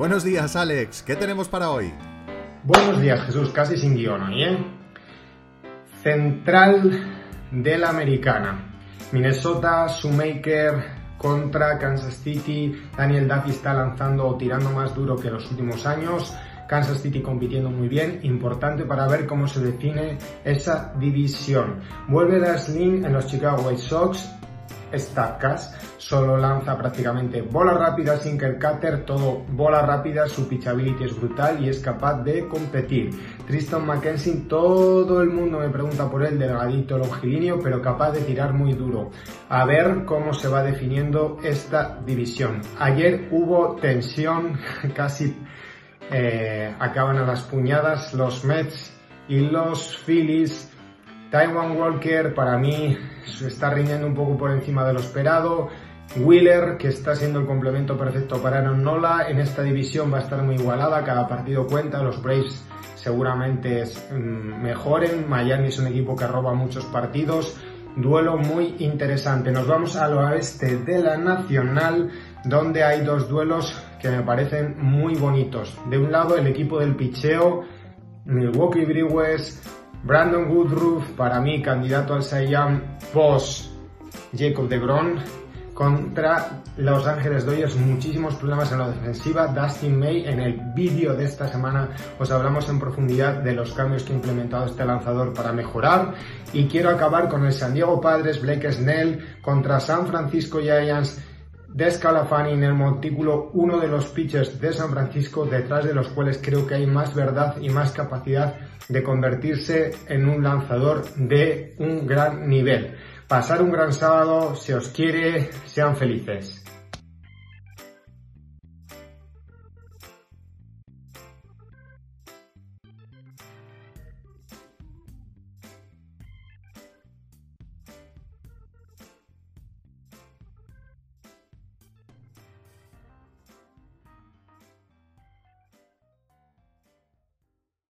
Buenos días, Alex. ¿Qué tenemos para hoy? Buenos días, Jesús. Casi sin guion hoy, ¿eh? Central de la Americana. Minnesota, Shoemaker contra Kansas City. Daniel Duffy está lanzando o tirando más duro que los últimos años. Kansas City compitiendo muy bien, importante para ver cómo se define esa división. Vuelve Daslin en los Chicago White Sox, Statcas, solo lanza prácticamente bolas rápidas, sinker cutter, todo bola rápida, su pitchability es brutal y es capaz de competir. Tristan McKenzie, todo el mundo me pregunta por él, delgadito, longilíneo, pero capaz de tirar muy duro. A ver cómo se va definiendo esta división. Ayer hubo tensión, casi eh, acaban a las puñadas los Mets y los Phillies. Taiwan Walker para mí está rindiendo un poco por encima de lo esperado. Wheeler, que está siendo el complemento perfecto para Aaron Nola, en esta división va a estar muy igualada, cada partido cuenta, los Braves seguramente mm, mejoren, Miami es un equipo que roba muchos partidos, duelo muy interesante. Nos vamos al oeste de la Nacional, donde hay dos duelos que me parecen muy bonitos. De un lado, el equipo del picheo, Milwaukee Brewers, Brandon Woodruff, para mí candidato al Young post Jacob DeGrom, contra Los Ángeles Dodgers, muchísimos problemas en la defensiva. Dustin May, en el vídeo de esta semana os hablamos en profundidad de los cambios que ha implementado este lanzador para mejorar. Y quiero acabar con el San Diego Padres, Blake Snell, contra San Francisco Giants de Scalafani en el montículo, uno de los pitchers de San Francisco, detrás de los cuales creo que hay más verdad y más capacidad de convertirse en un lanzador de un gran nivel. Pasar un gran sábado, si os quiere, sean felices.